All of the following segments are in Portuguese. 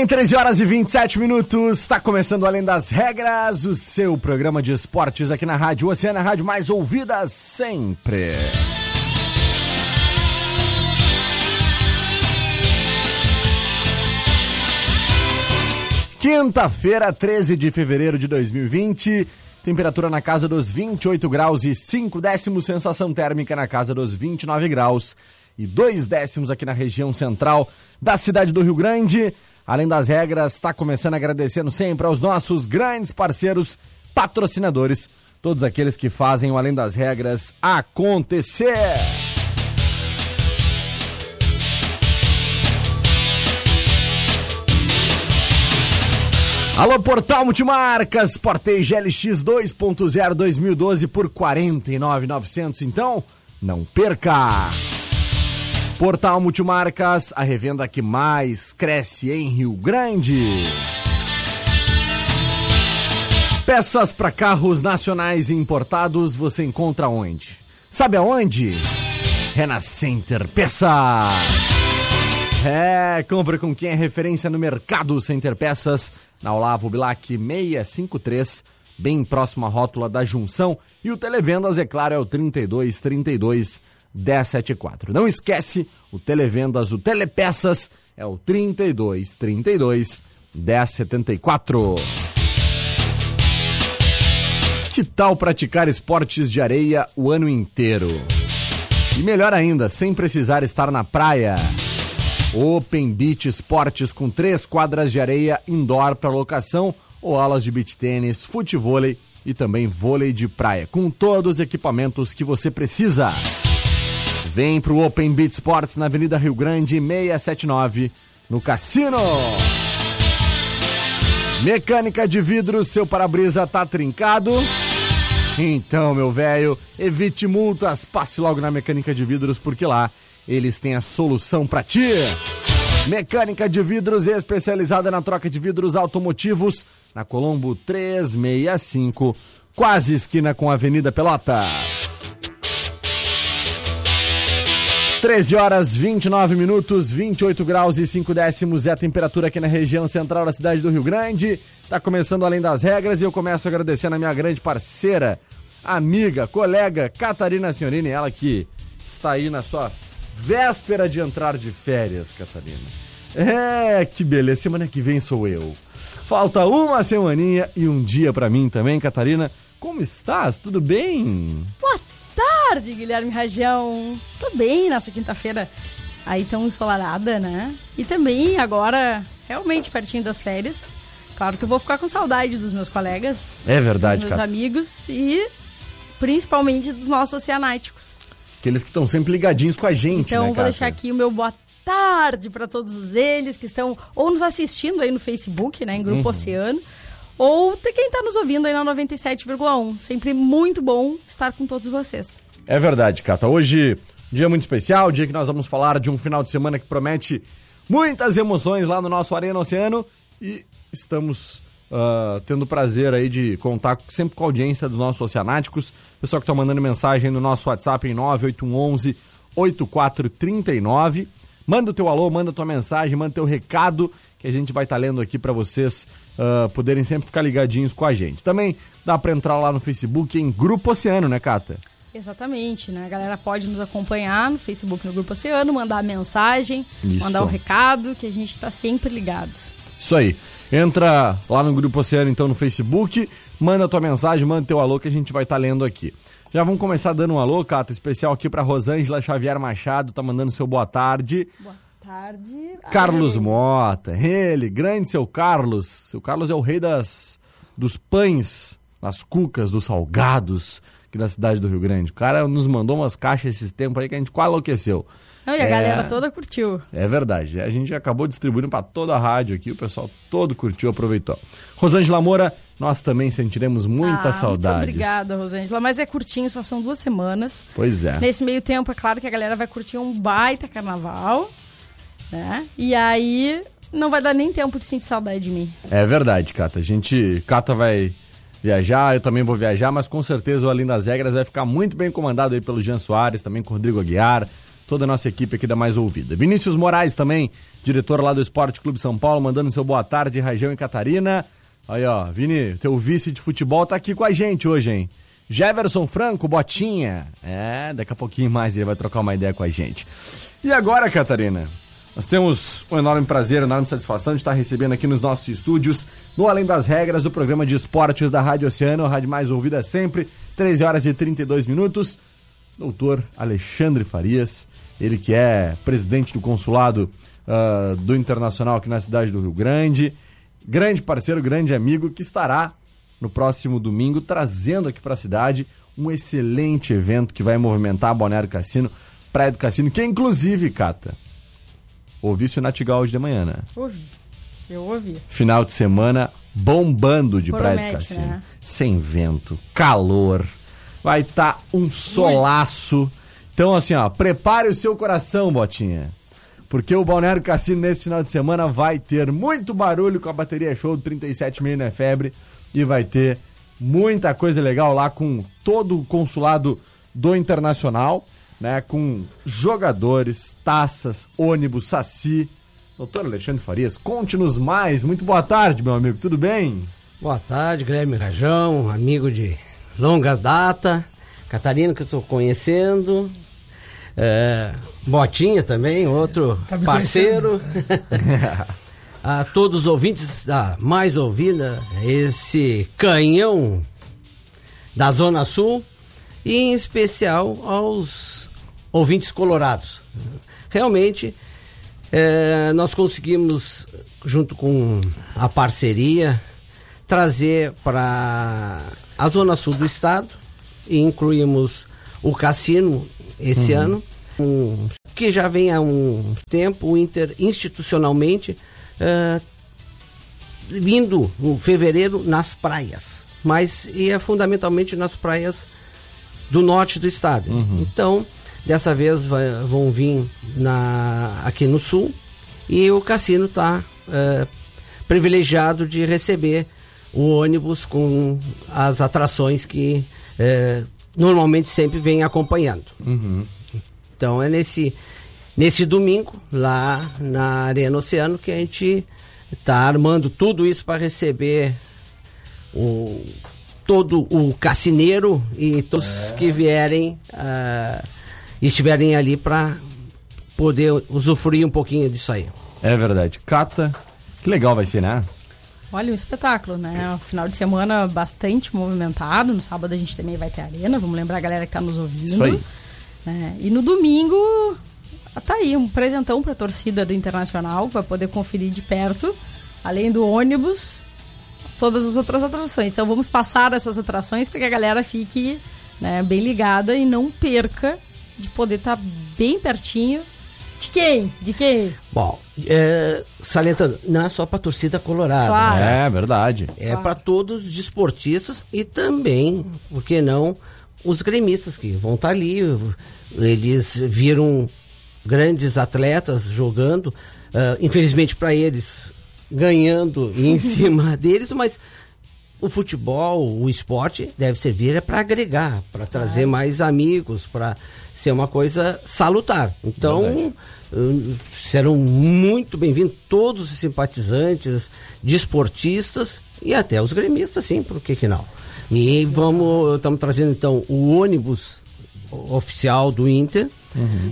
Bem, 13 horas e 27 minutos. Está começando Além das Regras, o seu programa de esportes aqui na Rádio Oceana, rádio mais ouvida sempre. Quinta-feira, 13 de fevereiro de 2020. Temperatura na casa dos 28 graus e 5 décimos, sensação térmica na casa dos 29 graus e 2 décimos aqui na região central da cidade do Rio Grande. Além das regras, está começando agradecendo sempre aos nossos grandes parceiros, patrocinadores, todos aqueles que fazem o Além das Regras acontecer. Alô, Portal Multimarcas, Portei GLX 2.0 2012 por 49,900. Então, não perca! Portal Multimarcas, a revenda que mais cresce em Rio Grande. Peças para carros nacionais e importados você encontra onde? Sabe aonde? Renascenter Peças. É, compra com quem é referência no mercado Center Peças, na Olavo Bilac 653, bem próximo à rótula da junção. E o Televendas, é claro, é o 3232 1074. Não esquece, o Televendas, o Telepeças é o 32 32 1074. Que tal praticar esportes de areia o ano inteiro? E melhor ainda, sem precisar estar na praia. Open Beach Esportes com três quadras de areia indoor para locação ou aulas de beach tênis, futevôlei e também vôlei de praia, com todos os equipamentos que você precisa. Vem pro Open Beat Sports na Avenida Rio Grande 679, no Cassino. Mecânica de vidro, seu para-brisa tá trincado? Então, meu velho, evite multas, passe logo na Mecânica de Vidros porque lá eles têm a solução para ti. Mecânica de vidros especializada na troca de vidros automotivos na Colombo 365, quase esquina com a Avenida Pelotas. 13 horas 29 minutos, 28 graus e 5 décimos é a temperatura aqui na região central da cidade do Rio Grande. Tá começando além das regras e eu começo agradecendo a minha grande parceira, amiga, colega Catarina Senhorini, ela que está aí na sua véspera de entrar de férias, Catarina. É, que beleza, semana que vem sou eu. Falta uma semaninha e um dia para mim também, Catarina. Como estás? Tudo bem? Boa tarde, Guilherme Rajão. Tô bem nessa quinta-feira aí tão ensolarada, né? E também agora, realmente pertinho das férias. Claro que eu vou ficar com saudade dos meus colegas. É verdade, dos meus cara. amigos e principalmente dos nossos oceanáticos. Aqueles que estão sempre ligadinhos com a gente, Então né, vou deixar aqui o meu boa tarde para todos eles que estão ou nos assistindo aí no Facebook, né, em Grupo Uhum. Oceano, ou quem está nos ouvindo aí na 97,1. Sempre muito bom estar com todos vocês. É verdade, Cata. Hoje, dia muito especial, dia que nós vamos falar de um final de semana que promete muitas emoções lá no nosso Arena Oceano e estamos ah, tendo o prazer aí de contar sempre com a audiência dos nossos oceanáticos. Pessoal que está mandando mensagem no nosso WhatsApp em 9811 8439. Manda o teu alô, manda a tua mensagem, manda teu recado que a gente vai estar lendo aqui para vocês ah, poderem sempre ficar ligadinhos com a gente. Também dá para entrar lá no Facebook em Grupo Oceano, né, Cata? Exatamente, né? A galera pode nos acompanhar no Facebook, no Grupo Oceano, mandar mensagem, Isso. mandar o recado, que a gente está sempre ligado. Isso aí. Entra lá no Grupo Oceano, então, no Facebook, manda tua mensagem, manda teu alô que a gente vai estar lendo aqui. Já vamos começar dando um alô, Cata, especial aqui pra Rosângela Xavier Machado, tá mandando seu boa tarde. Boa tarde. Carlos Ai, Mota, ele, grande seu Carlos. Seu Carlos é o rei das, dos pães, das cucas, dos salgados aqui da cidade do Rio Grande. O cara nos mandou umas caixas esses tempos aí que a gente quase enlouqueceu. Não, e a É. galera toda curtiu. É verdade. A gente acabou distribuindo para toda a rádio aqui, o pessoal todo curtiu, aproveitou. Rosângela Moura, nós também sentiremos muitas Ah, saudades. Muito obrigada, Rosângela. Mas é curtinho, só são duas semanas. Pois é. Nesse meio tempo, é claro que a galera vai curtir um baita carnaval, né? E aí não vai dar nem tempo de sentir saudade de mim. É verdade, Cata. A gente. Cata vai viajar, eu também vou viajar, mas com certeza o Além das Regras vai ficar muito bem comandado aí pelo Jean Soares, também com o Rodrigo Aguiar, toda a nossa equipe aqui da Mais Ouvida. Vinícius Moraes também, diretor lá do Esporte Clube São Paulo, mandando seu boa tarde, Rajão e Catarina. Aí, ó, Vini, teu vice de futebol tá aqui com a gente hoje, hein? Jefferson Franco, Botinha. É, daqui a pouquinho mais ele vai trocar uma ideia com a gente. E agora, Catarina? Nós temos um enorme prazer, enorme satisfação de estar recebendo aqui nos nossos estúdios, no Além das Regras, o programa de esportes da Rádio Oceano, a rádio mais ouvida sempre, 13 horas e 32 minutos. Doutor Alexandre Farias, ele que é presidente do consulado ah, do Internacional aqui na cidade do Rio Grande, grande parceiro, grande amigo, que estará no próximo domingo trazendo aqui para a cidade um excelente evento que vai movimentar Balneário Cassino, Praia do Cassino, que inclusive, Cata, ouvisse o Natigal hoje de manhã, né? Ouvi. Eu ouvi. Final de semana bombando de Praia do Promete, Cassino. né? Sem vento, calor, vai estar um solaço. Então, assim, ó, prepare o seu coração, Botinha. Porque o Balneário Cassino nesse final de semana vai ter muito barulho com a bateria show do 37 Menino é Febre e vai ter muita coisa legal lá com todo o consulado do Internacional, né? Com jogadores, taças, ônibus, saci. Doutor Alexandre Farias, conte-nos mais. Muito boa tarde, meu amigo, tudo bem? Boa tarde, Guilherme Rajão, amigo de longa data. Catarina, que eu estou conhecendo. É, Botinha também, outro Tá parceiro. a todos os ouvintes da Mais Ouvida, esse canhão da Zona Sul. E em especial aos ouvintes colorados. Realmente, é, nós conseguimos, junto com a parceria, trazer para a zona sul do estado e incluímos o cassino esse ano, um, que já vem há um tempo inter, institucionalmente eh, vindo no fevereiro nas praias, mas e é fundamentalmente nas praias do norte do estado. Então, dessa vez vai- vão vir na, aqui no sul. E o cassino está privilegiado de receber o ônibus com as atrações que eh, normalmente sempre vem acompanhando. Então é nesse, nesse domingo, lá na Arena Oceano, que a gente está armando tudo isso para receber o, todo o cassineiro e todos que vierem ah, estiverem ali para poder usufruir um pouquinho disso aí. É verdade. Cata, que legal vai ser, né? Olha, um espetáculo, né? Um final de semana bastante movimentado. No sábado a gente também vai ter arena. Vamos lembrar a galera que tá nos ouvindo. Isso aí. É, e no domingo, tá aí, um presentão pra torcida do Internacional, pra poder conferir de perto, além do ônibus, todas as outras atrações. Então vamos passar essas atrações para que a galera fique né, bem ligada e não perca de poder estar bem pertinho. De quem? De quem? Bom, é, salientando, não é só para torcida colorada. Claro. né? É verdade. É para todos os desportistas e também, por que não, os gremistas que vão estar ali. Eles viram grandes atletas jogando, ah, infelizmente para eles, ganhando em cima deles, mas o futebol, o esporte deve servir é para agregar, para trazer mais amigos, para ser uma coisa salutar. Então, hum, serão muito bem-vindos todos os simpatizantes, desportistas e até os gremistas, sim, por que que não? E vamos, estamos trazendo então o ônibus oficial do Inter,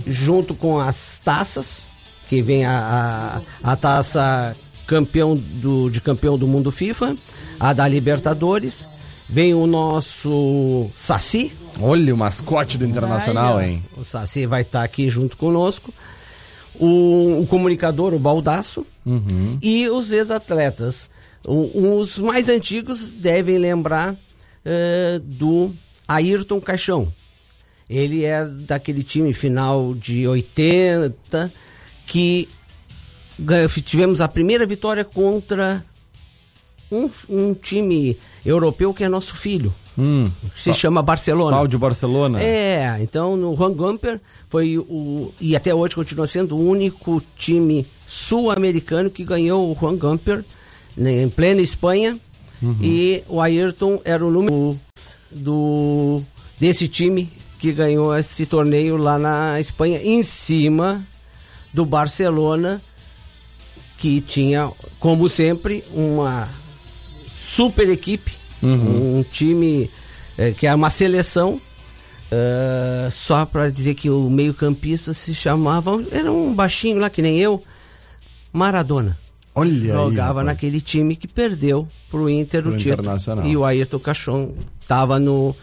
junto com as taças, que vem a, a, a taça campeão do, de campeão do mundo FIFA, a da Libertadores, vem o nosso Saci, Olha o mascote do Internacional, Vai, ó. hein? o Saci vai estar aqui junto conosco, o, o comunicador, o Baldaço, e os ex-atletas. Os mais antigos devem lembrar eh, do Ayrton Caixão. Ele é daquele time final de 80 que tivemos a primeira vitória contra um, um time europeu que é nosso filho, Hum. se chama Barcelona. Tal de Barcelona. É, então no Juan Gamper foi o. E até hoje continua sendo o único time sul-americano que ganhou o Juan Gamper né, em plena Espanha. E o Ayrton era o número do desse time que ganhou esse torneio lá na Espanha, em cima do Barcelona, que tinha, como sempre, uma super equipe, um time eh, que é uma seleção. eh, só para dizer que o meio-campista se chamava, era um baixinho lá que nem eu, Maradona. Olha aí, Jogava rapaz. naquele time que perdeu pro Inter Pro o título. E o Ayrton Cachon tava no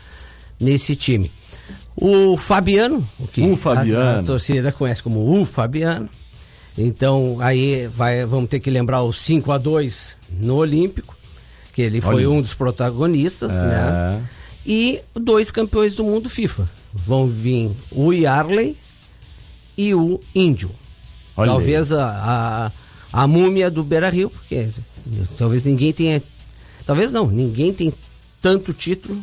nesse time. O Fabiano, o que O Fabiano. A, a torcida conhece como o Fabiano. Então aí vai, vamos ter que lembrar o 5 a 2 no Olímpico, que ele foi Olha. um dos protagonistas, É. né? E dois campeões do mundo FIFA. Vão vir o Yarley e o Índio. Olha. Talvez a, a, a múmia do Beira Rio, porque talvez ninguém tenha. Talvez não, ninguém tem tanto título,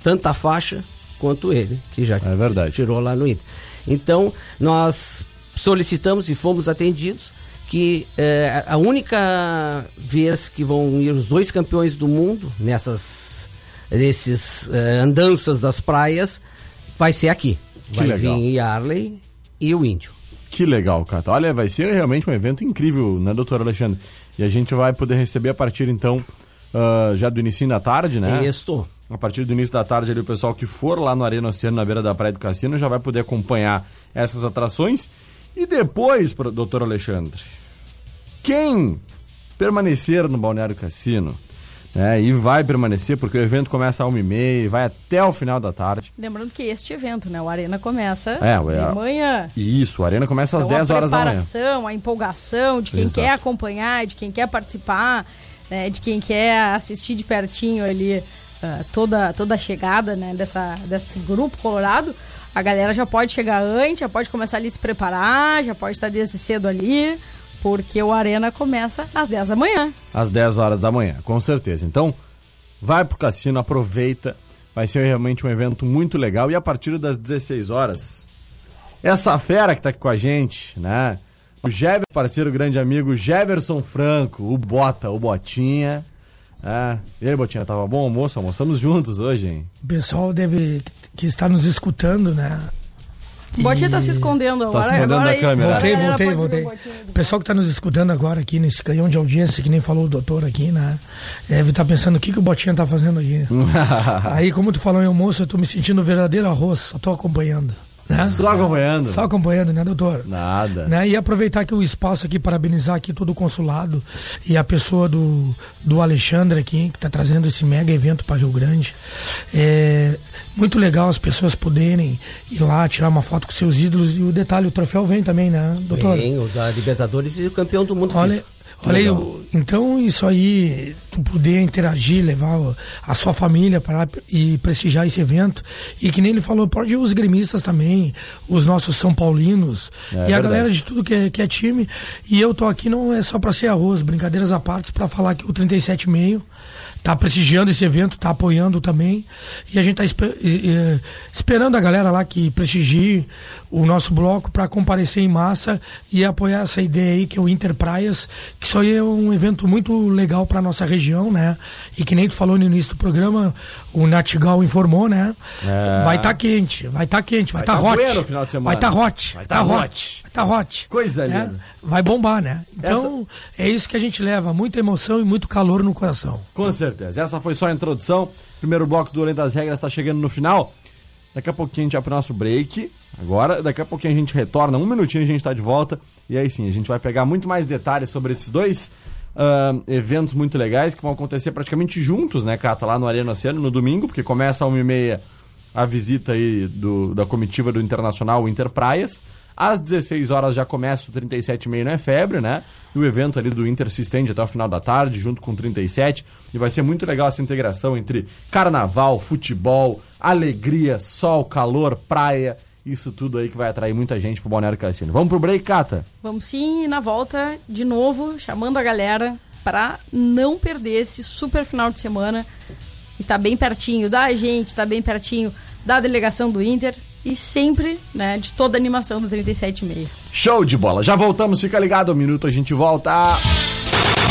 tanta faixa quanto ele, que já É tirou lá no Inter. Então, nós solicitamos e fomos atendidos que eh, a única vez que vão ir os dois campeões do mundo nessas nesses eh, andanças das praias vai ser aqui. Que vai legal. vir Yarley e o Índio. Que legal, Cata. Olha, vai ser realmente um evento incrível, né, doutor Alexandre? E a gente vai poder receber a partir, então, ah, já do início da tarde, né? Estou. A partir do início da tarde ali, o pessoal que for lá no Arena Oceano, na beira da Praia do Cassino, já vai poder acompanhar essas atrações. E depois, doutor Alexandre, quem permanecer no Balneário Cassino, né, e vai permanecer, porque o evento começa às 1h30 e vai até o final da tarde. Lembrando que este evento, né? O Arena começa É, de manhã. E isso, o Arena começa às Então, 10 a horas da manhã. preparação, a empolgação de quem Exato. quer acompanhar, de quem quer participar, né, de quem quer assistir de pertinho ali ah, toda, toda a chegada né, dessa, desse grupo colorado. A galera já pode chegar antes, já pode começar ali a se preparar, já pode estar desde cedo ali, porque o Arena começa às 10 da manhã. às 10 horas da manhã, com certeza. Então, vai pro cassino, aproveita. Vai ser realmente um evento muito legal. E a partir das 16 horas, essa fera que tá aqui com a gente, né? O Jever, parceiro, grande amigo, Jeverson Franco, o Bota, o Botinha. É. E aí, Botinha, tava bom o almoço? Almoçamos juntos hoje, hein? O pessoal deve que está nos escutando, né? O Botinha tá se escondendo agora. se escondendo agora da aí, câmera. Voltei, voltei, voltei. o pessoal que está nos escutando agora aqui nesse canhão de audiência, que nem falou o doutor aqui, né? Deve estar pensando o que, que o Botinha tá fazendo aqui. Aí, como tu falou em almoço, eu tô me sentindo um verdadeiro arroz, só tô acompanhando. Né? Só acompanhando. Só acompanhando, né, doutor? Nada. Né? E aproveitar aqui o espaço aqui, parabenizar aqui todo o consulado e a pessoa do, do Alexandre aqui, que está trazendo esse mega evento para Rio Grande. É muito legal as pessoas poderem ir lá, tirar uma foto com seus ídolos. E o detalhe, o troféu vem também, né, doutor? Tem o da Libertadores e o campeão do mundo Olha, FIFA. Legal. o- então isso aí, tu poder interagir, levar a sua família para e prestigiar esse evento. E que nem ele falou, pode ir os gremistas também, os nossos São Paulinos É e a verdade. galera de tudo que é, que é time. E eu tô aqui não é só para ser arroz, brincadeiras à parte, para falar que o 37,5 tá prestigiando esse evento, tá apoiando também. E a gente tá espe- e- e- esperando a galera lá que prestigie o nosso bloco para comparecer em massa e apoiar essa ideia aí que é o Inter Praias, que isso aí é um evento muito legal para nossa região, né? E que nem tu falou no início do programa, o Natigal informou, né? É. Vai estar quente, vai estar quente, vai estar tá hot. bueno no final de semana. Vai estar hot. Vai tá tá hot. hot. Vai estar hot. Coisa né? linda. Vai bombar, né? Então, é isso que a gente leva, muita emoção e muito calor no coração. Com certeza. Essa foi só a introdução. Primeiro bloco do Além das Regras está chegando no final. Daqui a pouquinho a gente vai pro nosso break. Agora, daqui a pouquinho a gente retorna. Um minutinho a gente tá de volta. E aí sim, a gente vai pegar muito mais detalhes sobre esses dois uh, eventos muito legais que vão acontecer praticamente juntos, né, Cata? Lá no Arena Oceano, no domingo, porque começa às 1h30 a visita aí do, da comitiva do Internacional Inter Praias. Às 16 horas já começa o 37,5 não é febre, né? E o evento ali do Inter se estende até o final da tarde, junto com o 37. E vai ser muito legal essa integração entre carnaval, futebol, alegria, sol, calor, praia. Isso tudo aí que vai atrair muita gente pro Balneário Cassino. Vamos pro break, Cata? Vamos sim, e na volta, de novo, chamando a galera para não perder esse super final de semana. E tá bem pertinho da gente, tá bem pertinho da delegação do Inter e sempre, né, de toda a animação do 37,5. Show de bola. Já voltamos, fica ligado, um minuto a gente volta.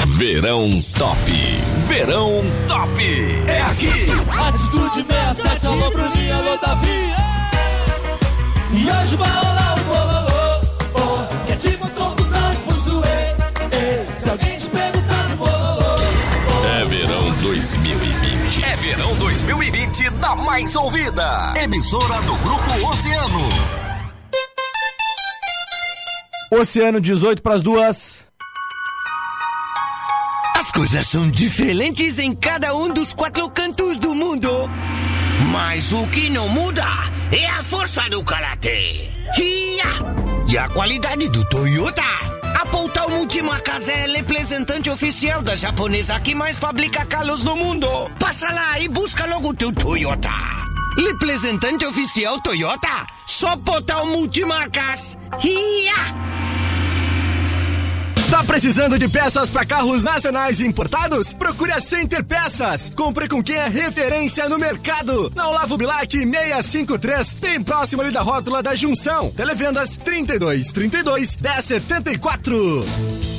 Verão Top. Verão Top. É aqui. Atitude 67, alô Bruninho, alô Davi. E hoje vai rolar o bololô. Oh, que é tipo confusão e fuzuê. Se alguém te perguntar no bololô. É verão 2020. É verão 2020 na mais ouvida. Emissora do Grupo Oceano. Oceano 18 pras duas. As coisas são diferentes em cada um dos quatro cantos do mundo. Mas o que não muda é a força do karatê. Hiya! E a qualidade do Toyota. A Poutal Multimarcas é representante oficial da japonesa que mais fabrica carros no mundo. Passa lá e busca logo o teu Toyota. Representante oficial Toyota. Só Poutal Multimarcas. Hiya! Tá precisando de peças para carros nacionais importados? Procure a Center Peças. Compre com quem é referência no mercado. Na Olavo Bilac 653, bem próximo ali da rótula da Junção. Televendas 32 32 1074.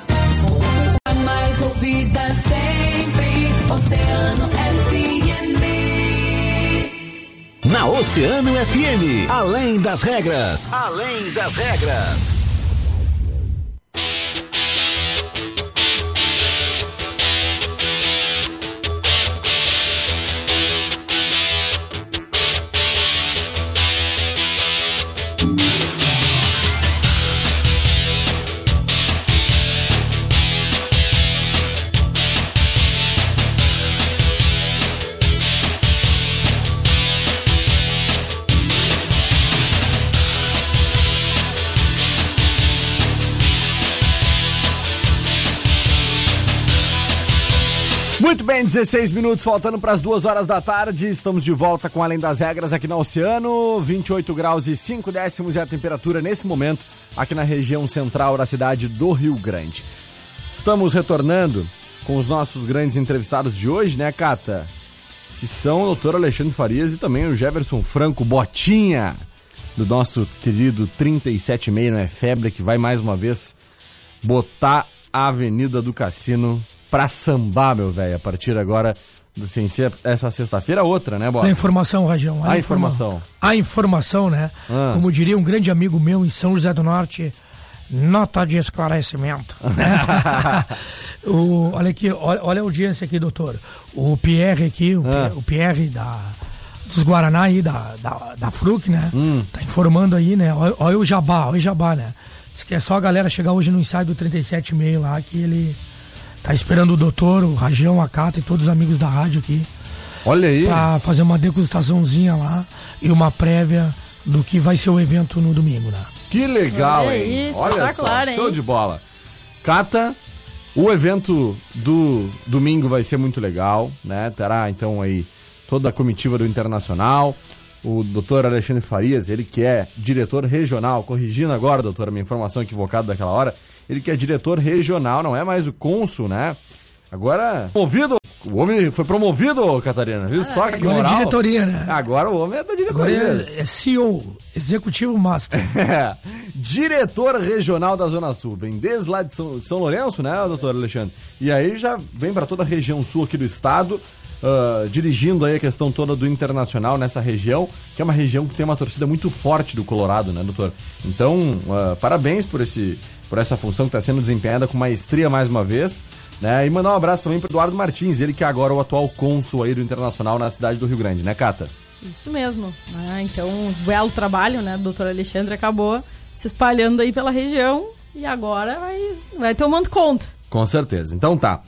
Mais ouvida sempre. Oceano FM. Na Oceano FM. Além das regras. Além das regras. Muito bem, 16 minutos faltando para as duas horas da tarde. Estamos de volta com Além das Regras aqui no Oceano. 28 graus e 5 décimos é a temperatura nesse momento aqui na região central da cidade do Rio Grande. Estamos retornando com os nossos grandes entrevistados de hoje, né, Cata? Que são o doutor Alexandre Farias e também o Jefferson Franco Botinha, do nosso querido 376 não é febre, que vai mais uma vez botar a Avenida do Cassino pra sambar, meu velho. A partir agora, sem ser essa sexta-feira, outra, né, Bob? A informação, Rajão. olha A informação. A informação, né? Ah. Como diria um grande amigo meu em São José do Norte, nota de esclarecimento. o, olha aqui, olha, olha a audiência aqui, doutor. O Pierre aqui, o, Ah. Pierre, o Pierre da, dos Guaraná aí, da, da, da Fruc, né? Hum. Tá informando aí, né? Olha, olha o Jabá, olha o Jabá, né? Diz que é só a galera chegar hoje no ensaio do 37,5 lá que ele tá esperando o doutor, o Rajão, a Cata e todos os amigos da rádio aqui Olha aí. pra fazer uma degustaçãozinha lá e uma prévia do que vai ser o evento no domingo, né? Que legal, Olha hein? Olha só, show hein? de bola. Cata, o evento do domingo vai ser muito legal, né? Terá então aí toda a comitiva do Internacional, o doutor Alexandre Farias, ele que é diretor regional, corrigindo agora, doutor, a minha informação equivocada daquela hora, ele que é diretor regional, não é mais o cônsul, né? Agora, promovido, o homem foi promovido, Catarina, viu só que Agora é moral? diretoria, né? Agora o homem é da Agora diretoria. é, é CEO, Executivo Master. É, diretor regional da Zona Sul. Vem desde lá de São, de São Lourenço, né, doutor Alexandre? E aí já vem para toda a região sul aqui do estado, ah, dirigindo aí a questão toda do internacional nessa região, que é uma região que tem uma torcida muito forte do Colorado, né, doutor? Então, ah, parabéns por, esse, por essa função que está sendo desempenhada com maestria mais uma vez. Né? E mandar um abraço também para Eduardo Martins, ele que é agora o atual cônsul aí do Internacional na cidade do Rio Grande, né, Cata? Isso mesmo. né? Então, o belo trabalho, né, do doutor Alexandre acabou se espalhando aí pela região e agora vai, vai tomando conta. Com certeza. Então tá.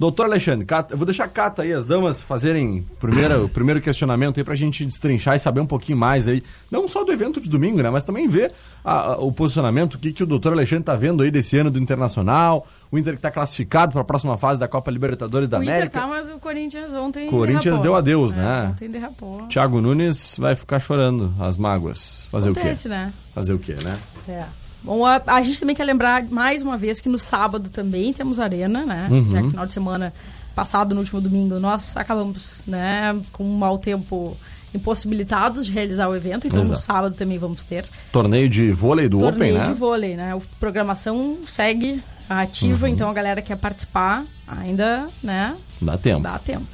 Doutor Alexandre, Cata- eu vou deixar a Cata aí, as damas fazerem primeiro, o primeiro questionamento aí pra gente destrinchar e saber um pouquinho mais aí, não só do evento de domingo, né, mas também ver a- a- o posicionamento, o que, que o doutor Alexandre tá vendo aí desse ano do Internacional, o Inter que tá classificado para a próxima fase da Copa Libertadores da o Inter América. tá, mas o Corinthians ontem Corinthians derrapou. deu adeus, É, né? Ontem derrapou. Thiago Nunes vai ficar chorando as mágoas. Fazer Acontece, o quê? né? Fazer o quê, né? É. Bom, a, a gente também quer lembrar mais uma vez que no sábado também temos arena, né? Uhum. Já que final de semana passado, no último domingo, nós acabamos, né, com um mau tempo impossibilitados de realizar o evento, então Exato. no sábado também vamos ter Torneio de vôlei do torneio Open, né? de vôlei, né? A programação segue ativa, Uhum. então a galera que quer participar ainda, né, Dá tempo. dá tempo.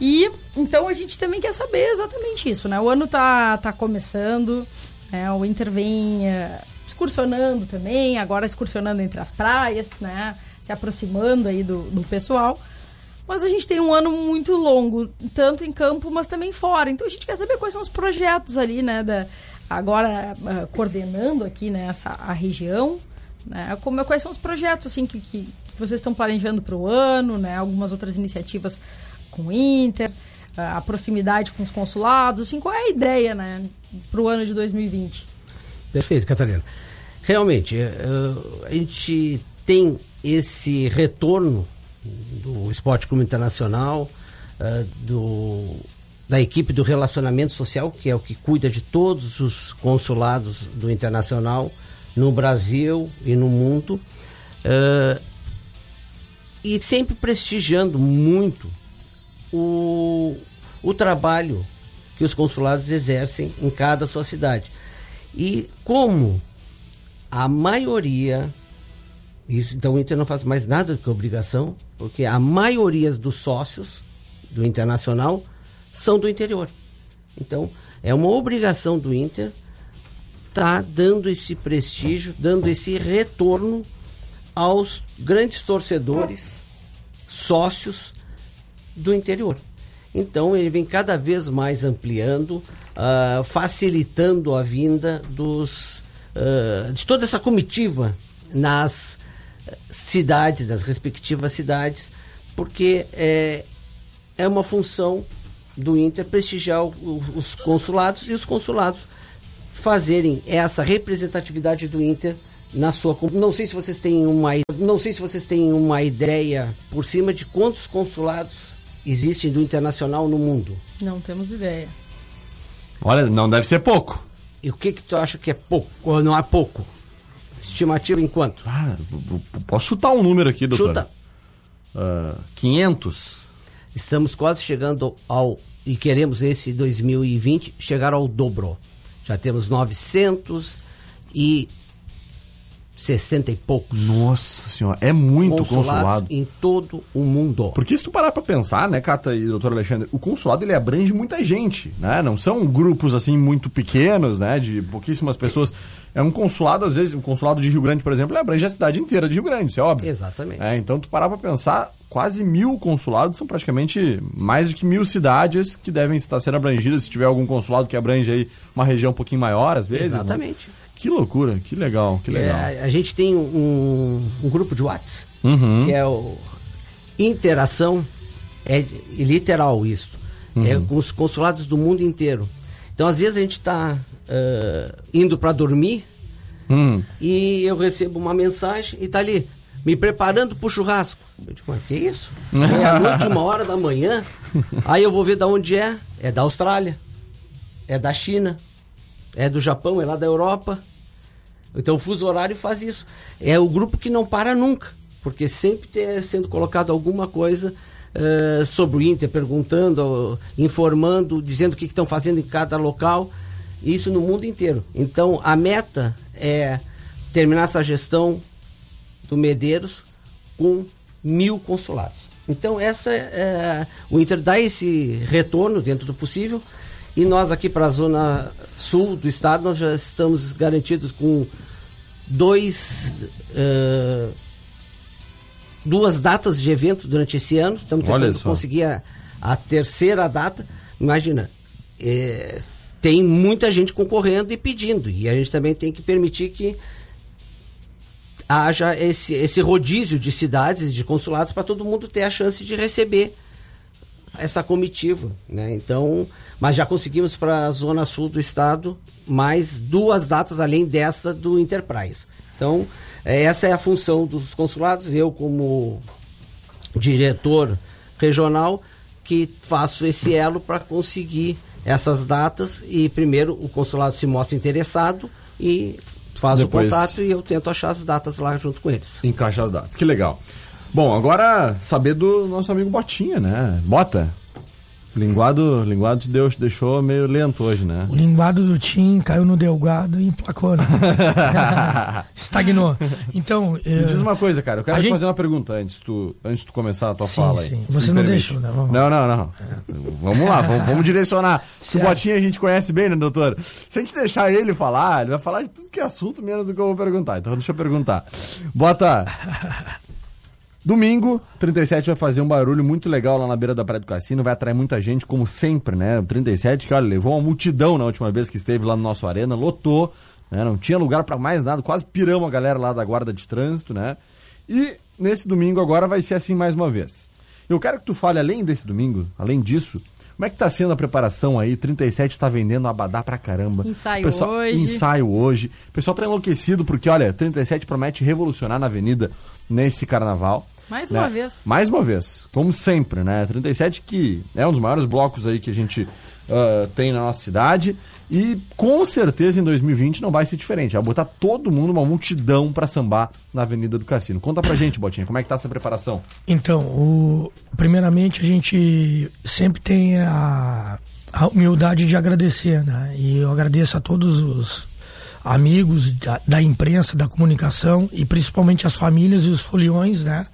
E então a gente também quer saber exatamente isso, né? O ano tá, tá começando, né? o Inter vem eh, excursionando também, agora excursionando entre as praias, né? Se aproximando aí do, do pessoal. Mas a gente tem um ano muito longo, tanto em campo, mas também fora. Então a gente quer saber quais são os projetos ali, né? Da, agora ah, coordenando aqui né, essa, a região, né? Como, quais são os projetos assim, que, que vocês estão planejando para o ano, né? Algumas outras iniciativas com o Inter, ah, a proximidade com os consulados, assim, qual é a ideia, né? Para o ano de 2020? Perfeito, Catarina. Realmente, eh, eh, a gente tem esse retorno do Esporte Clube Internacional, eh, do, da equipe do relacionamento social, que é o que cuida de todos os consulados do Internacional no Brasil e no mundo, eh, e sempre prestigiando muito o, o trabalho que os consulados exercem em cada sua cidade. E como a maioria, isso, então o Inter não faz mais nada do que obrigação, porque a maioria dos sócios do Internacional são do interior. Então é uma obrigação do Inter estar dando esse prestígio, dando esse retorno aos grandes torcedores, sócios do interior. Então ele vem cada vez mais ampliando, ah, facilitando a vinda dos ah, de toda essa comitiva nas cidades, das respectivas cidades, porque é, é uma função do Inter prestigiar o- os consulados e os consulados fazerem essa representatividade do Inter na sua não sei se vocês têm uma não sei se vocês têm uma ideia por cima de quantos consulados existem do internacional no mundo Não temos ideia. Olha, não deve ser pouco. e o que que tu acha que é pouco ou não é pouco estimativa em quanto Ah, posso chutar um número aqui, doutor? chuta Ah, 500? estamos quase chegando ao e queremos esse 2020 chegar ao dobro já temos 960 e poucos Nossa senhora, é muito consulado. em todo o mundo Porque se tu parar pra pensar, né, Cata e doutor Alexandre, o consulado ele abrange muita gente, né? Não são grupos assim muito pequenos, né, de pouquíssimas pessoas. É um consulado, às vezes, o consulado de Rio Grande, por exemplo, ele abrange a cidade inteira de Rio Grande, isso é óbvio. Exatamente. É, então tu parar pra pensar, quase mil consulados são praticamente mais do que mil cidades que devem estar sendo abrangidas se tiver algum consulado que abrange aí uma região um pouquinho maior, às vezes. né? Que loucura, que legal, que legal. É, a gente tem um, um grupo de WhatsApp, Uhum. que é o Interação, é literal isso, é Uhum. com os consulados do mundo inteiro. Então, às vezes, a gente está eh, indo para dormir Hum. e eu recebo uma mensagem e tá ali, me preparando pro churrasco. Eu digo, mas que isso? É à noite, uma hora da manhã. Aí eu vou ver da onde é. É da Austrália, é da China, é do Japão, é lá da Europa. Então o fuso horário faz isso. É o grupo que não para nunca, porque sempre tem sendo colocado alguma coisa eh, sobre o Inter, perguntando, informando, dizendo o que estão fazendo em cada local. Isso no mundo inteiro. Então a meta é terminar essa gestão do Medeiros com mil consulados. Então essa é o Inter dá esse retorno dentro do possível e nós aqui para a zona sul do estado nós já estamos garantidos com dois eh, duas datas de evento durante esse ano. Estamos tentando conseguir a, a terceira data. Imagina, eh, tem muita gente concorrendo e pedindo e a gente também tem que permitir que haja esse, esse rodízio de cidades, de consulados, para todo mundo ter a chance de receber essa comitiva. Né? Então, mas já conseguimos para a zona sul do estado mais duas datas além dessa do Enterprise. Então, eh, essa é a função dos consulados. Eu, como diretor regional, que faço esse elo para conseguir essas datas e primeiro o consulado se mostra interessado e faz Depois- o contato e eu tento achar as datas lá junto com eles. Encaixa as datas. Que legal. Bom, agora saber do nosso amigo Botinha, né? Bota. Linguado, linguado te deu, deixou meio lento hoje, né? O linguado do Tim caiu no delgado e emplacou, né? Estagnou. Então, eh, Me diz uma coisa, cara. Eu quero a te gente- fazer uma pergunta antes de tu, antes de tu começar a tua Sim, fala aí. sim. Se Você não permite. deixou, né? Vamos Não, não, não. Vamos lá, vamos, vamos direcionar. O Certo. Botinha a gente conhece bem, né, doutor? Se a gente deixar ele falar, ele vai falar de tudo que é assunto, menos do que eu vou perguntar. Então deixa eu perguntar. Bota. Domingo, 37 vai fazer um barulho muito legal lá na beira da Praia do Cassino, vai atrair muita gente, como sempre, né? O 37, que olha, levou uma multidão na última vez que esteve lá no nosso arena, lotou, né? Não tinha lugar pra mais nada, quase piramos a galera lá da guarda de trânsito, né? E nesse domingo agora vai ser assim mais uma vez. Eu quero que tu fale, além desse domingo, além disso, como é que tá sendo a preparação aí? 37 tá vendendo abadá pra caramba. Ensaio pessoal- hoje. Ensaio hoje. O pessoal tá enlouquecido porque, olha, 37 promete revolucionar na avenida nesse carnaval. Mais né? uma vez. Mais uma vez, como sempre, né? 37 que é um dos maiores blocos aí que a gente ah, tem na nossa cidade e com certeza em 2020 não vai ser diferente. Vai botar todo mundo, uma multidão pra sambar na Avenida do Cassino. Conta pra gente, Botinha, como é que tá essa preparação? Então, o- primeiramente a gente sempre tem a, a humildade de agradecer, né? E eu agradeço a todos os amigos da, da imprensa, da comunicação e principalmente as famílias e os foliões, né?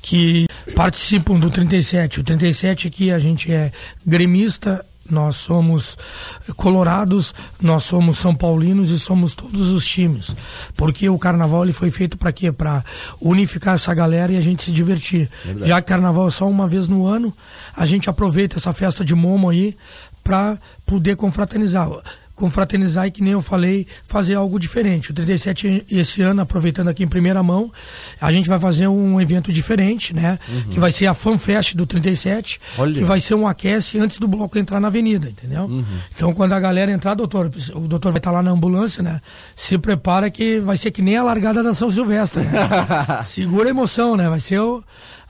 Que participam do 37. O 37 aqui a gente é gremista, nós somos colorados, nós somos são paulinos e somos todos os times. Porque o carnaval ele foi feito para quê? Para unificar essa galera e a gente se divertir. Já que carnaval é só uma vez no ano, a gente aproveita essa festa de Momo aí para poder confraternizar. Confraternizar e, que nem eu falei, fazer algo diferente. O 37, esse ano, aproveitando aqui em primeira mão, a gente vai fazer um evento diferente, né? Que vai ser a FanFest do 37, Olha. que vai ser um aquece antes do bloco entrar na avenida, entendeu? Então, quando a galera entrar, doutor, o doutor vai estar lá na ambulância, né? Se prepara que vai ser que nem a largada da São Silvestre. Né? Segura a emoção, né? Vai ser o,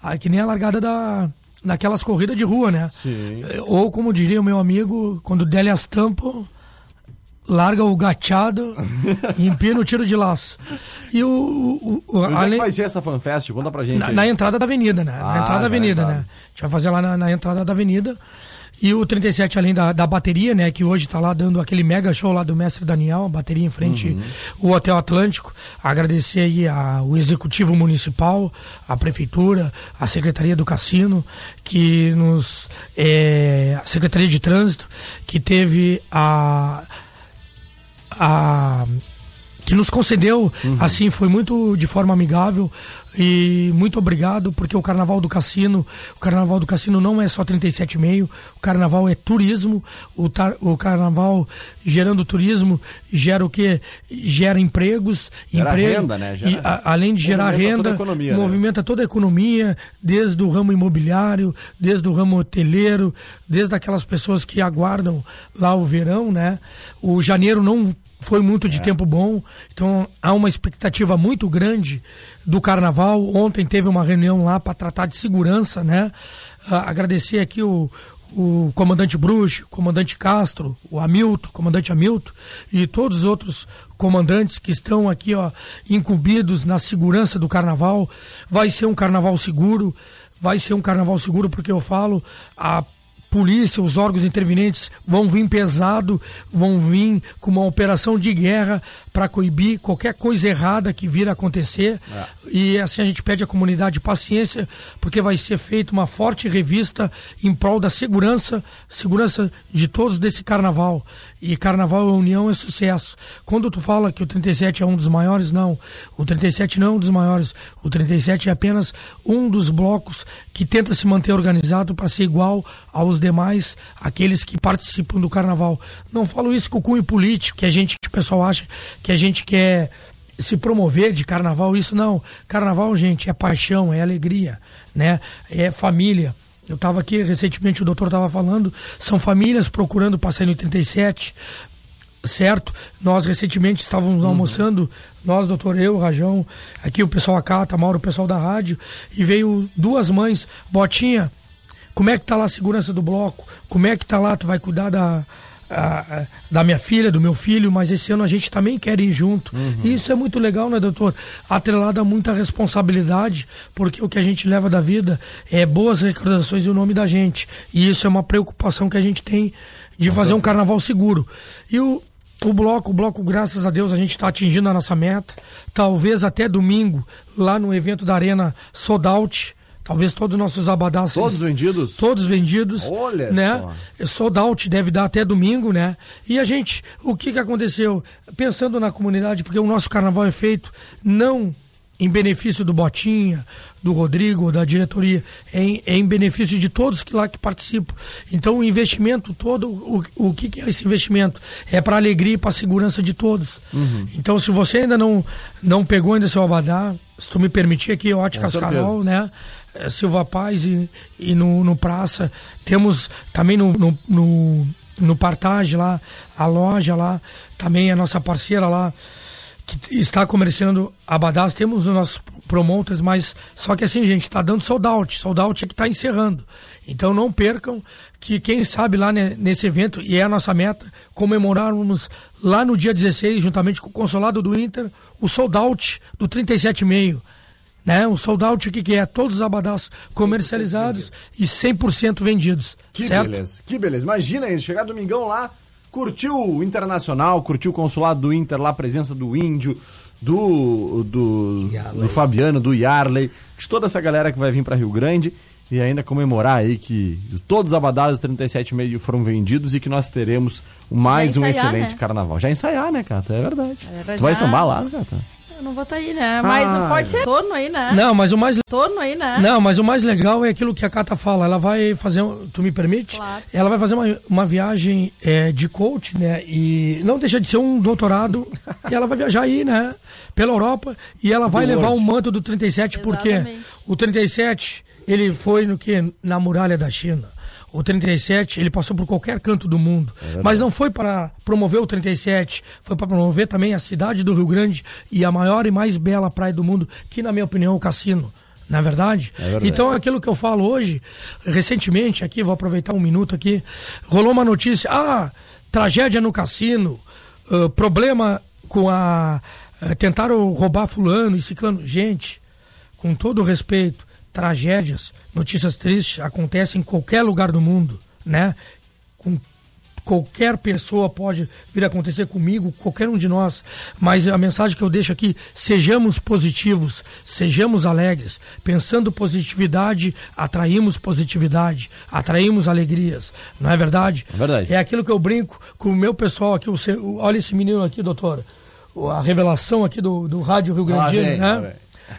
a, que nem a largada da, daquelas corridas de rua, né? Sim. Ou, como diria o meu amigo, quando der as tampas, larga o gachado e empina o tiro de laço. E o. o, o Onde é que além- vai ser essa fanfest? Conta pra gente na, na entrada da avenida, né? Ah, na entrada da avenida, na né? A gente vai fazer lá na, na entrada da avenida. E o 37, além da, da bateria, né? Que hoje tá lá dando aquele mega show lá do mestre Daniel, a bateria em frente Uhum. o Hotel Atlântico. Agradecer aí ao Executivo Municipal, a Prefeitura, a Secretaria do Cassino, que nos. é, a Secretaria de Trânsito, que teve a. a que nos concedeu, assim, foi muito de forma amigável e muito obrigado, porque o Carnaval do Cassino, o Carnaval do Cassino não é só 37,5, o Carnaval é turismo, o, tar- o Carnaval gerando turismo gera o quê? Gera empregos, Gera emprego, renda, né? e Gera- a- além de gerar renda, economia, né? movimenta toda a economia, desde o ramo imobiliário, desde o ramo hoteleiro, desde aquelas pessoas que aguardam lá o verão, né? O janeiro não foi muito É. de tempo bom, então há uma expectativa muito grande do carnaval. Ontem teve uma reunião lá para tratar de segurança, né? Ah, agradecer aqui o, o comandante Bruxo, o comandante Castro, o Hamilton, o comandante Hamilton e todos os outros comandantes que estão aqui, ó, incumbidos na segurança do carnaval. Vai ser um carnaval seguro, vai ser um carnaval seguro porque eu falo a polícia, os órgãos intervenientes vão vir pesado, vão vir com uma operação de guerra para coibir qualquer coisa errada que vir a acontecer. E assim a gente pede à comunidade paciência, porque vai ser feita uma forte revista em prol da segurança, segurança de todos desse carnaval. E carnaval é união, é sucesso. Quando tu fala que o 37 é um dos maiores, não. O 37 não é um dos maiores. O 37 é apenas um dos blocos que tenta se manter organizado para ser igual aos demais, aqueles que participam do carnaval. Não falo isso com cunho político, que a gente, que o pessoal acha que a gente quer se promover de carnaval, isso não. Carnaval, gente, é paixão, é alegria, né? É família. Eu estava aqui recentemente, o doutor estava falando, são famílias procurando passar no 37, certo? Nós recentemente estávamos almoçando, nós, doutor, eu, Rajão, aqui o pessoal Acata, Mauro, o pessoal da rádio, e veio duas mães, Botinha, como é que tá lá a segurança do bloco? Como é que tá lá? Tu vai cuidar da, a- da minha filha, do meu filho, mas esse ano a gente também quer ir junto. E isso é muito legal, né, doutor? Atrelado a muita responsabilidade, porque o que a gente leva da vida é boas recordações e o nome da gente. E isso é uma preocupação que a gente tem de fazer um carnaval seguro. E o, o bloco, o bloco, graças a Deus, a gente está atingindo a nossa meta. Talvez até domingo, lá no evento da Arena Sold Out. Talvez todos os nossos abadás. Todos vendidos? Todos vendidos. Olha né? só. Sold out deve dar até domingo, né? E a gente, o que que aconteceu? Pensando na comunidade, porque o nosso carnaval é feito não em benefício do Botinha, do Rodrigo, da diretoria, é em, é em benefício de todos que lá que participam. Então o investimento todo, o, o que, que é esse investimento? É para alegria e para segurança de todos. Então se você ainda não não pegou ainda seu abadá, se tu me permitir aqui, Óticas. Carol, né? Eh, Silva Paz e, e no, no Praça. Temos também no, no, no, no Partage lá, a loja lá, também a nossa parceira lá, que está comerciando abadás. Temos os nossos promoters, mas só que assim, gente, está dando sold out. Sold out é que está encerrando. Então não percam que quem sabe lá ne- nesse evento, e é a nossa meta, comemorarmos lá no dia 16, juntamente com o consulado do Inter, o sold out do 37,5 né? O sold out, o que, que é? Todos os abadás comercializados e 100% vendidos. Que certo? beleza, que beleza. Imagina isso, chegar domingão lá, curtiu o Internacional, curtiu o consulado do Inter lá, a presença do Índio, do, do, Yarley. do Fabiano, do Yarley, de toda essa galera que vai vir para Rio Grande e ainda comemorar aí que todos os abadados 37,5 foram vendidos e que nós teremos mais Já um ensaiar, excelente né? carnaval. Já ensaiar, né, Cata? É verdade. É, tu vai sambar lá, Cata? Eu não vou estar aí, né? Mas Ah, pode ser torno aí, né? Não, mas o mais Torno aí, né? Não, mas o mais legal é aquilo que a Cata fala. Ela vai fazer, um- tu me permite? Claro. Ela vai fazer uma, uma viagem é, de coach, né? E não deixa de ser um doutorado. e ela vai viajar aí, né? Pela Europa. E ela vai Do levar o manto do 37, porque Exatamente. o 37, ele foi no que? Na muralha da China. O 37, ele passou por qualquer canto do mundo. mas não foi para promover o 37, foi para promover também a cidade do Rio Grande e a maior e mais bela praia do mundo, que na minha opinião é o Cassino. Na verdade? verdade. Então, aquilo que eu falo hoje, recentemente, aqui, vou aproveitar um minuto aqui, rolou uma notícia, ah, tragédia no cassino, ah, problema com a. ah, tentaram roubar fulano e ciclano. Gente, com todo respeito, tragédias, notícias tristes acontecem em qualquer lugar do mundo, né? Com qualquer pessoa pode vir a acontecer comigo, qualquer um de nós. Mas a mensagem que eu deixo aqui, sejamos positivos, sejamos alegres. Pensando positividade, atraímos positividade, atraímos alegrias. Não é verdade? É verdade. É aquilo que eu brinco com o meu pessoal aqui. o olha esse menino aqui, doutora. o- a revelação aqui do, do Rádio Rio Grandino, vem, lá né?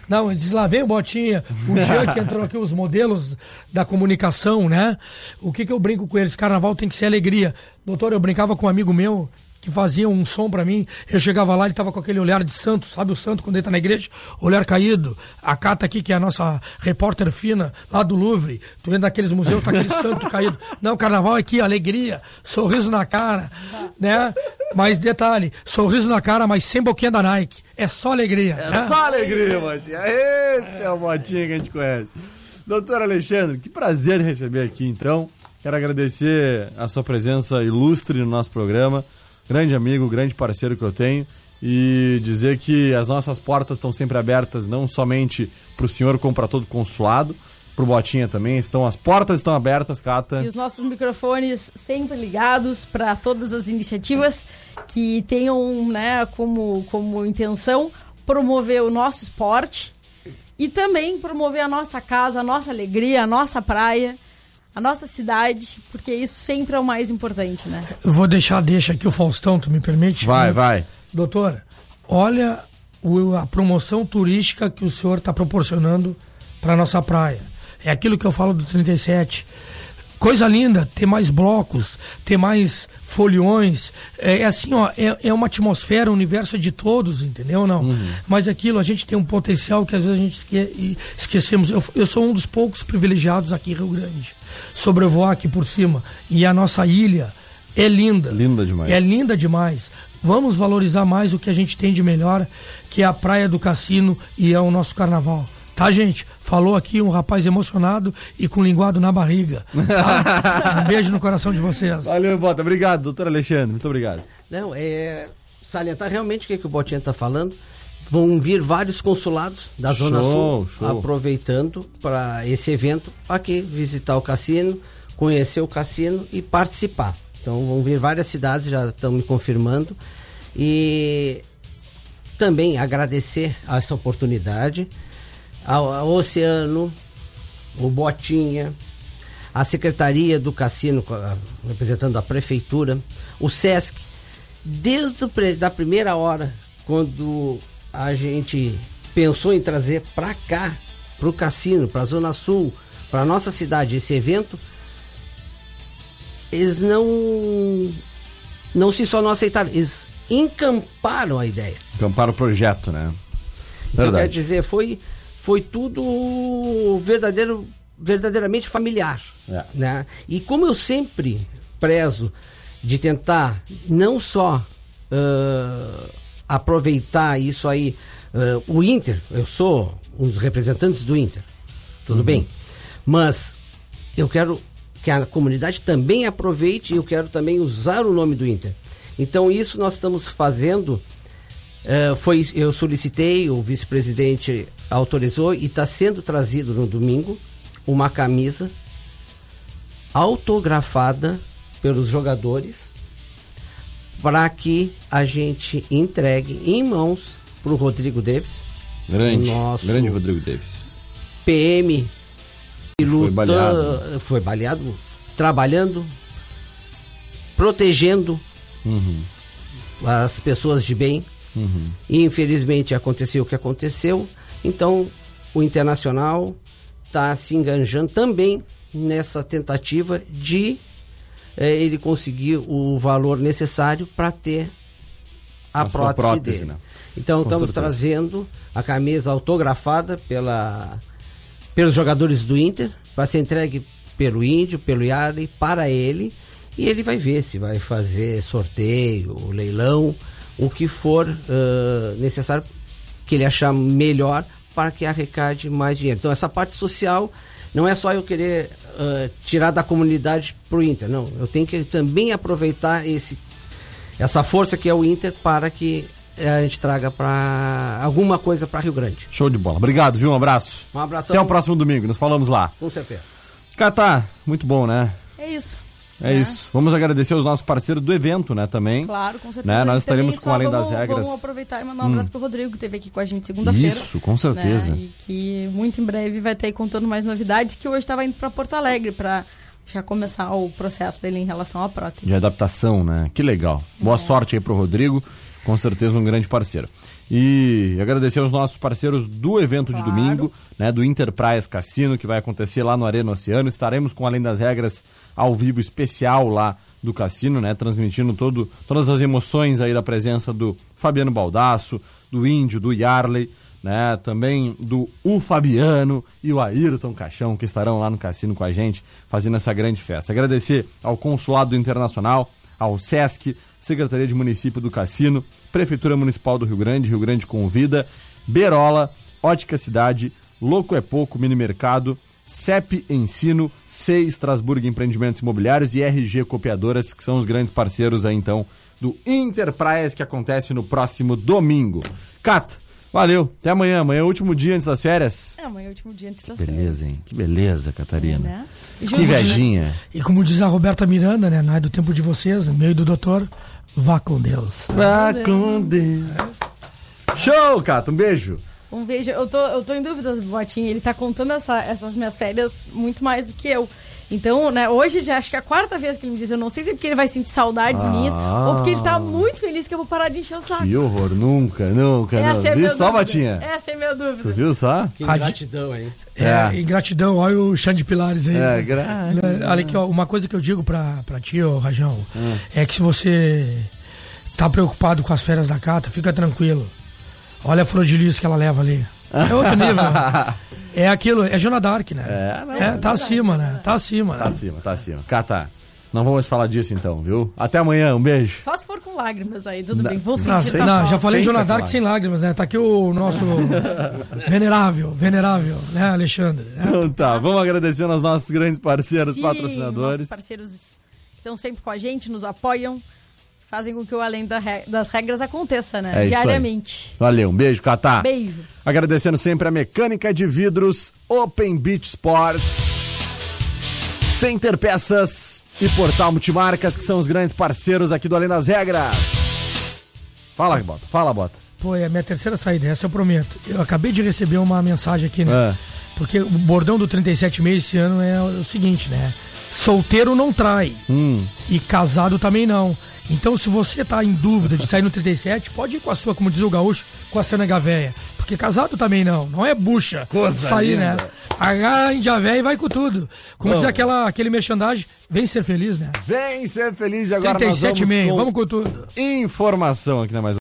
Não, diz lá vem o Botinha, o Jean que entrou aqui, os modelos da comunicação, né? O que que eu brinco com eles? Carnaval tem que ser alegria. Doutor, eu brincava com um amigo meu que fazia um som pra mim. Eu chegava lá, ele tava com aquele olhar de santo, sabe o santo quando ele tá na igreja? Olhar caído. A Cata aqui, que é a nossa repórter fina, lá do Louvre. Tu entra naqueles museus, tá aquele santo caído. Não, carnaval é aqui, alegria, sorriso na cara, né? Mas detalhe, sorriso na cara, mas sem boquinha da Nike. É só alegria. É né? só alegria, Botinha. Esse é o Botinha que a gente conhece. Doutor Alexandre, que prazer receber aqui, então. Quero agradecer a sua presença ilustre no nosso programa. Grande amigo, grande parceiro que eu tenho. E dizer que as nossas portas estão sempre abertas, não somente para o senhor, como para todo o consulado. Pro Botinha também. Estão, as portas estão abertas, Cata. E os nossos microfones sempre ligados para todas as iniciativas que tenham né, como, como intenção promover o nosso esporte e também promover a nossa casa, a nossa alegria, a nossa praia, a nossa cidade, porque isso sempre é o mais importante, né? Eu vou deixar, deixa aqui o Faustão, tu me permite? Vai, vai. Doutor, olha o- a promoção turística que o senhor está proporcionando para nossa praia. É aquilo que eu falo do 37. Coisa linda, ter mais blocos, ter mais foliões. É, é assim, ó, é, é uma atmosfera, um universo é de todos, entendeu? Não. Mas aquilo, a gente tem um potencial que às vezes a gente esque esquecemos. Eu, eu sou um dos poucos privilegiados aqui em Rio Grande. Sobrevoar aqui por cima. E a nossa ilha é linda. Linda demais. É linda demais. Vamos valorizar mais o que a gente tem de melhor, que é a praia do cassino e é o nosso carnaval. Tá, gente? Falou aqui um rapaz emocionado e com linguado na barriga. tá? Um beijo no coração de vocês. Valeu, Bota. Obrigado, doutor Alexandre. Muito obrigado. Não, é salientar realmente o que, que o Botinha está falando. Vão vir vários consulados da Zona Show, Sul show. aproveitando para esse evento aqui visitar o cassino, conhecer o cassino e participar. Então vão vir várias cidades, já estão me confirmando. E também agradecer a essa oportunidade ao, ao Oceano, o Botinha, a Secretaria do Cassino, a- representando a Prefeitura, o SESC, desde da primeira hora, quando a gente pensou em trazer para cá, para o cassino, para a Zona Sul, para nossa cidade, esse evento, eles não, não se só não aceitaram, eles encamparam a ideia. Acampar o projeto, né? Então, Verdade. quer dizer, foi, foi tudo verdadeiro, verdadeiramente familiar. É. Né? E como eu sempre prezo de tentar não só ah, aproveitar isso aí, ah, o Inter, eu sou um dos representantes do Inter, tudo bem, mas eu quero que a comunidade também aproveite e eu quero também usar o nome do Inter. Então isso nós estamos fazendo é, foi, eu solicitei, o vice-presidente autorizou e está sendo trazido no domingo uma camisa autografada pelos jogadores para que a gente entregue em mãos para o Rodrigo Davis, Grande. Nosso- Grande Rodrigo Davis. PM, que luta, baleado. foi baleado, trabalhando, protegendo Uhum. as pessoas de bem. Uhum. E infelizmente aconteceu o que aconteceu. Então o Internacional está se enganjando também nessa tentativa de eh, ele conseguir o valor necessário para ter a, A prótese, prótese, dele. né? Então Com estamos certeza. trazendo a camisa autografada pela, pelos jogadores do Inter para ser entregue pelo Índio, pelo Yari, para ele. E ele vai ver se vai fazer sorteio, leilão, o que for ãh, necessário que ele achar melhor para que arrecade mais dinheiro. Então essa parte social não é só eu querer ãh, tirar da comunidade pro Inter, não. Eu tenho que também aproveitar esse essa força que é o Inter para que eh, a gente traga para alguma coisa para Rio Grande. Show de bola. Obrigado, viu? Um abraço. Um abração. Até o próximo domingo. Nos falamos lá. Com certeza. Catá, muito bom, né? É isso. É isso. Vamos agradecer os nossos parceiros do evento, né, também. Claro, com certeza. Né? Nós estaremos com Além vamos, das Regras. Vamos aproveitar e mandar um abraço pro Rodrigo, que esteve aqui com a gente segunda-feira. Isso, com certeza. né? E que muito em breve vai estar aí contando mais novidades, que hoje estava indo para Porto Alegre para já começar o processo dele em relação à prótese. De adaptação, né? Que legal. Boa sorte aí pro Rodrigo. com certeza um grande parceiro. E agradecer aos nossos parceiros do evento de domingo, né, do Interpraias Cassino, que vai acontecer lá no Arena Oceano. Estaremos com Além das Regras ao vivo especial lá do cassino, né, transmitindo todo, todas as emoções aí da presença do Fabiano Baldasso, do Índio, do Yarley, né, também do U Fabiano e o Ayrton Caixão, que estarão lá no cassino com a gente, fazendo essa grande festa. Agradecer ao Consulado Internacional, ao SESC, Secretaria de Município do Cassino, Prefeitura Municipal do Rio Grande, Rio Grande Convida, Berola, Ótica Cidade, Louco é Pouco, Mini Mercado, CEP Ensino, C Estrasburgo Empreendimentos Imobiliários e RG Copiadoras, que são os grandes parceiros aí então do Interpraias que acontece no próximo domingo. Cata, valeu, até amanhã. Amanhã é o último dia antes das férias. É, amanhã é o último dia antes das Beleza, hein? Que beleza, Catarina. né? Que invejinha. E como diz a Roberta Miranda, né? Não é do tempo de vocês, no meio do doutor, vá com Deus. Vá com Deus. Show, Cata, um beijo. Um beijo. Eu tô, eu tô em dúvida, Botinha. Ele tá contando essa- essas minhas férias muito mais do que eu. Então, né, hoje já acho que é a quarta vez que ele me diz. Eu não sei se é porque ele vai sentir saudades Ah. minhas ou porque ele tá muito feliz que eu vou parar de encher o saco. Que horror, nunca, nunca, Essa não. é Viu minha só, dúvida. Batinha? Essa é a minha dúvida. Tu viu só? Que ingratidão, hein? É, É. e gratidão, olha o chão de pilares aí. É, gra... Né, Olha aqui, ó, uma coisa que eu digo pra, pra ti, ô Rajão, Hum. é que se você tá preocupado com as férias da Cata, fica tranquilo. Olha a flor de lis que ela leva ali. É outro nível. é aquilo, é Jona Dark, né? É, não, É, tá acima, né? Tá acima, né? Tá acima, tá acima. Cata, não vamos falar disso então, viu? Até amanhã, um beijo. Só se for com lágrimas aí, tudo Não, bem. Vou Não, tá sei, não, já falei Sempre Jona vai Dark sem lágrimas, né? Tá aqui o nosso venerável, venerável, né, Alexandre? É. Então tá, vamos agradecendo aos nossos grandes parceiros, Sim, patrocinadores. Nossos parceiros estão sempre com a gente, nos apoiam, fazem com que o Além da Re- das Regras aconteça, né? É. Diariamente. Valeu, um beijo, Catá. Beijo. Agradecendo sempre a Mecânica de Vidros, Open Beach Sports, Center Peças e Portal Multimarcas, que são os grandes parceiros aqui do Além das Regras. Fala, Bota. Fala, Bota. Pô, é a minha terceira saída, essa eu prometo. Eu acabei de receber uma mensagem aqui, né? É. Porque o bordão do 37 meses esse ano é o seguinte, né? Solteiro não trai. Hum. E casado também não. Então, se você tá em dúvida de sair no 37, pode ir com a sua, como diz o gaúcho, com a cena véia. Porque casado também não. Não é bucha. Coisa sair, linda. né? A índia véia e vai com tudo. Como diz Vamos. aquela, aquele merchandising, vem ser feliz, né? Vem ser feliz e agora nós 37 vamos meio, com vamos com tudo. informação aqui na Mais